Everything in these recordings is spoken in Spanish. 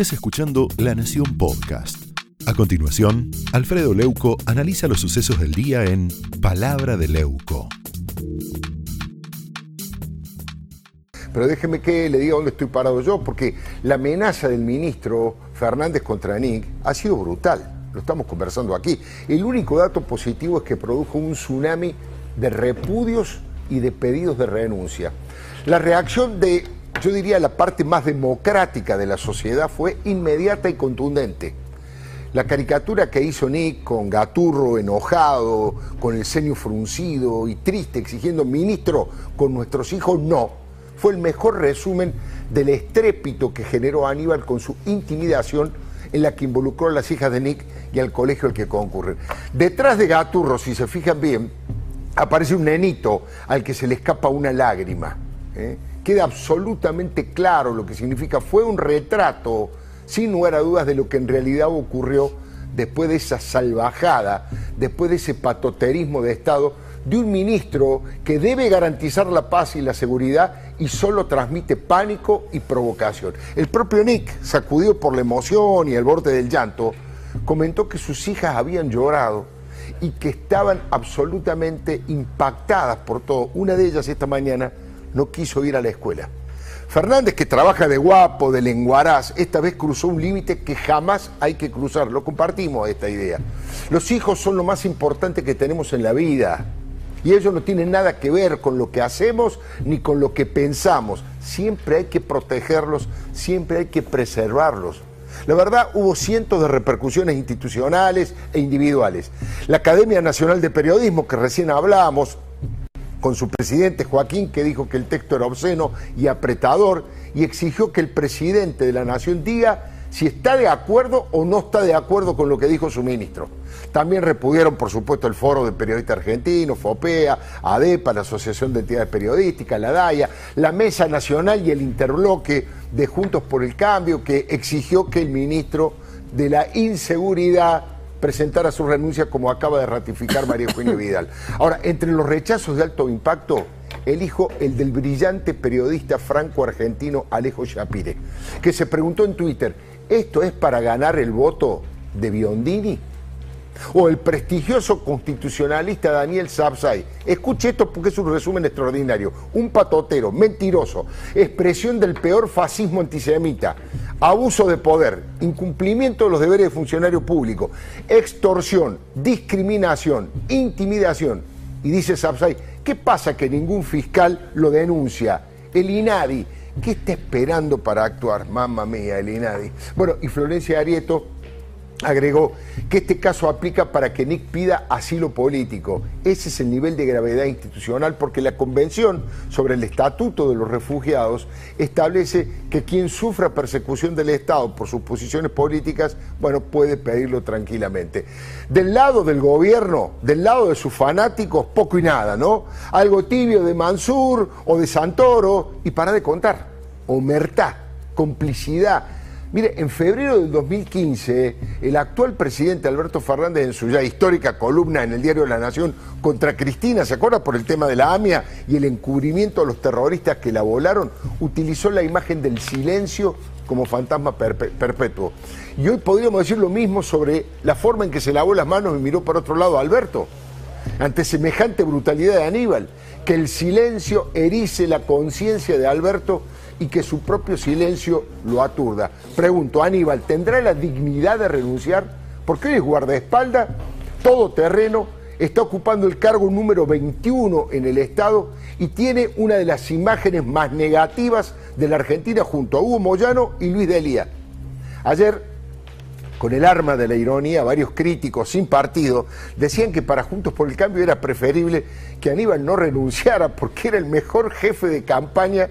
estés escuchando La Nación Podcast. A continuación, Alfredo Leuco analiza los sucesos del día en Palabra de Leuco. Pero déjeme que le diga dónde estoy parado yo, porque la amenaza del ministro Fernández contra Nick ha sido brutal. Lo estamos conversando aquí. El único dato positivo es que produjo un tsunami de repudios y de pedidos de renuncia. La reacción de, yo diría, la parte más democrática de la sociedad fue inmediata y contundente. La caricatura que hizo Nick con Gaturro enojado, con el ceño fruncido y triste, exigiendo ministro con nuestros hijos, no. Fue el mejor resumen del estrépito que generó Aníbal con su intimidación en la que involucró a las hijas de Nick y al colegio al que concurren. Detrás de Gaturro, si se fijan bien, aparece un nenito al que se le escapa una lágrima. ¿Eh? Queda absolutamente claro lo que significa. Fue un retrato sin lugar a dudas de lo que en realidad ocurrió después de esa salvajada, después de ese patoterismo de Estado, de un ministro que debe garantizar la paz y la seguridad y solo transmite pánico y provocación. El propio Nick, sacudido por la emoción y el borde del llanto, comentó que sus hijas habían llorado y que estaban absolutamente impactadas por todo. Una de ellas esta mañana no quiso ir a la escuela. Fernández, que trabaja de guapo, de lenguaraz, esta vez cruzó un límite que jamás hay que cruzar. Lo compartimos esta idea. Los hijos son lo más importante que tenemos en la vida. Y ellos no tienen nada que ver con lo que hacemos ni con lo que pensamos. Siempre hay que protegerlos, siempre hay que preservarlos. La verdad, hubo cientos de repercusiones institucionales e individuales. La Academia Nacional de Periodismo, que recién hablamos, con su presidente Joaquín, que dijo que el texto era obsceno y apretador, y exigió que el presidente de la Nación diga si está de acuerdo o no está de acuerdo con lo que dijo su ministro. También repudieron, por supuesto, el Foro de Periodistas Argentinos, FOPEA, ADEPA, la Asociación de Entidades Periodísticas, la DAIA, la Mesa Nacional y el interbloque de Juntos por el Cambio, que exigió que el ministro de la Inseguridad presentara su renuncia como acaba de ratificar María Eugenia Vidal. Ahora, entre los rechazos de alto impacto, elijo el del brillante periodista franco-argentino Alejo Shapire, que se preguntó en Twitter, ¿esto es para ganar el voto de Biondini? O el prestigioso constitucionalista Daniel Sapsay. Escuche esto porque es un resumen extraordinario. Un patotero, mentiroso, expresión del peor fascismo antisemita, abuso de poder, incumplimiento de los deberes de funcionario público, extorsión, discriminación, intimidación. Y dice Sapsay, ¿qué pasa que ningún fiscal lo denuncia? El INADI, ¿qué está esperando para actuar? Mamma mía, el INADI. Bueno, y Florencia Arieto agregó que este caso aplica para que Nick pida asilo político. Ese es el nivel de gravedad institucional porque la Convención sobre el Estatuto de los Refugiados establece que quien sufra persecución del Estado por sus posiciones políticas, bueno, puede pedirlo tranquilamente. Del lado del gobierno, del lado de sus fanáticos, poco y nada, ¿no? Algo tibio de Mansur o de Santoro y para de contar, omertá, complicidad Mire, en febrero del 2015, el actual presidente Alberto Fernández, en su ya histórica columna en el diario La Nación contra Cristina, ¿se acuerda? Por el tema de la AMIA y el encubrimiento de los terroristas que la volaron, utilizó la imagen del silencio como fantasma perpetuo. Y hoy podríamos decir lo mismo sobre la forma en que se lavó las manos y miró para otro lado a Alberto, ante semejante brutalidad de Aníbal, que el silencio erice la conciencia de Alberto y que su propio silencio lo aturda. Pregunto, Aníbal, ¿tendrá la dignidad de renunciar? Porque hoy es guardaespaldas, todo terreno, está ocupando el cargo número 21 en el Estado y tiene una de las imágenes más negativas de la Argentina junto a Hugo Moyano y Luis Delía. Ayer, con el arma de la ironía, varios críticos sin partido decían que para Juntos por el Cambio era preferible que Aníbal no renunciara porque era el mejor jefe de campaña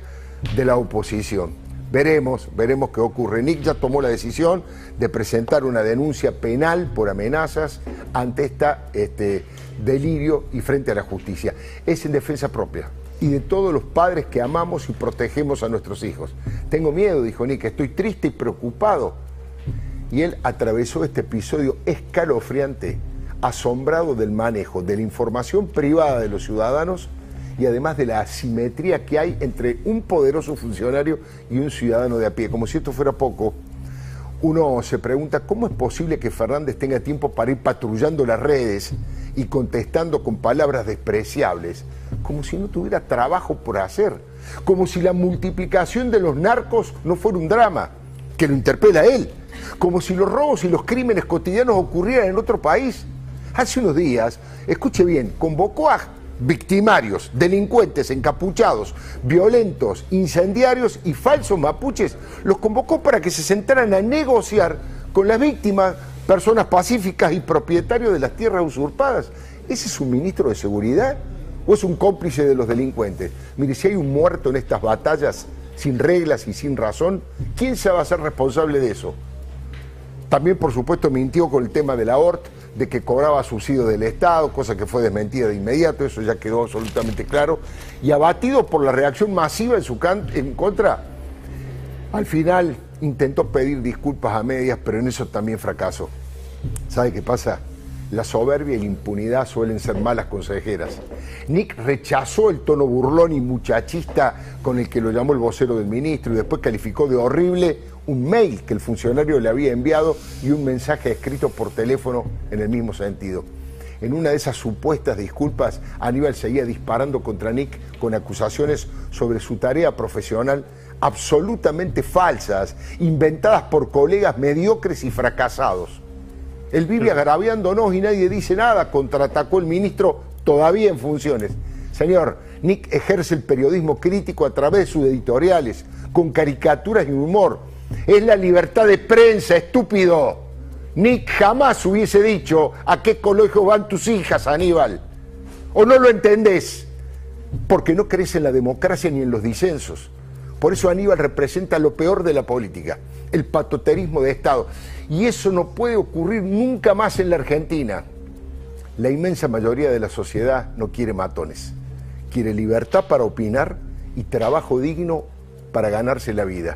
de la oposición. Veremos, veremos qué ocurre. Nick ya tomó la decisión de presentar una denuncia penal por amenazas ante este delirio y frente a la justicia. Es en defensa propia y de todos los padres que amamos y protegemos a nuestros hijos. Tengo miedo, dijo Nick, estoy triste y preocupado. Y él atravesó este episodio escalofriante, asombrado del manejo de la información privada de los ciudadanos y además de la asimetría que hay entre un poderoso funcionario y un ciudadano de a pie. Como si esto fuera poco, uno se pregunta cómo es posible que Fernández tenga tiempo para ir patrullando las redes y contestando con palabras despreciables, como si no tuviera trabajo por hacer, como si la multiplicación de los narcos no fuera un drama, que lo interpela a él, como si los robos y los crímenes cotidianos ocurrieran en otro país. Hace unos días, escuche bien, convocó a victimarios, delincuentes encapuchados, violentos, incendiarios y falsos mapuches, los convocó para que se sentaran a negociar con las víctimas, personas pacíficas y propietarios de las tierras usurpadas. ¿Ese es un ministro de seguridad o es un cómplice de los delincuentes? Mire, si hay un muerto en estas batallas sin reglas y sin razón, ¿quién se va a ser responsable de eso? También, por supuesto, mintió con el tema de la ORT, de que cobraba subsidio del Estado, cosa que fue desmentida de inmediato, eso ya quedó absolutamente claro. Y abatido por la reacción masiva en su contra, al final intentó pedir disculpas a medias, pero en eso también fracasó. ¿Sabe qué pasa? La soberbia y la impunidad suelen ser malas consejeras. Nick rechazó el tono burlón y muchachista con el que lo llamó el vocero del ministro y después calificó de horrible un mail que el funcionario le había enviado y un mensaje escrito por teléfono en el mismo sentido. En una de esas supuestas disculpas, Aníbal seguía disparando contra Nick con acusaciones sobre su tarea profesional absolutamente falsas, inventadas por colegas mediocres y fracasados. Él vive agraviándonos y nadie dice nada, contraatacó el ministro todavía en funciones. Señor, Nick ejerce el periodismo crítico a través de sus editoriales, con caricaturas y humor. Es la libertad de prensa, estúpido. Nick jamás hubiese dicho a qué colegio van tus hijas, Aníbal. ¿O no lo entendés? Porque no crees en la democracia ni en los disensos. Por eso Aníbal representa lo peor de la política, el patoterismo de Estado. Y eso no puede ocurrir nunca más en la Argentina. La inmensa mayoría de la sociedad no quiere matones. Quiere libertad para opinar y trabajo digno para ganarse la vida.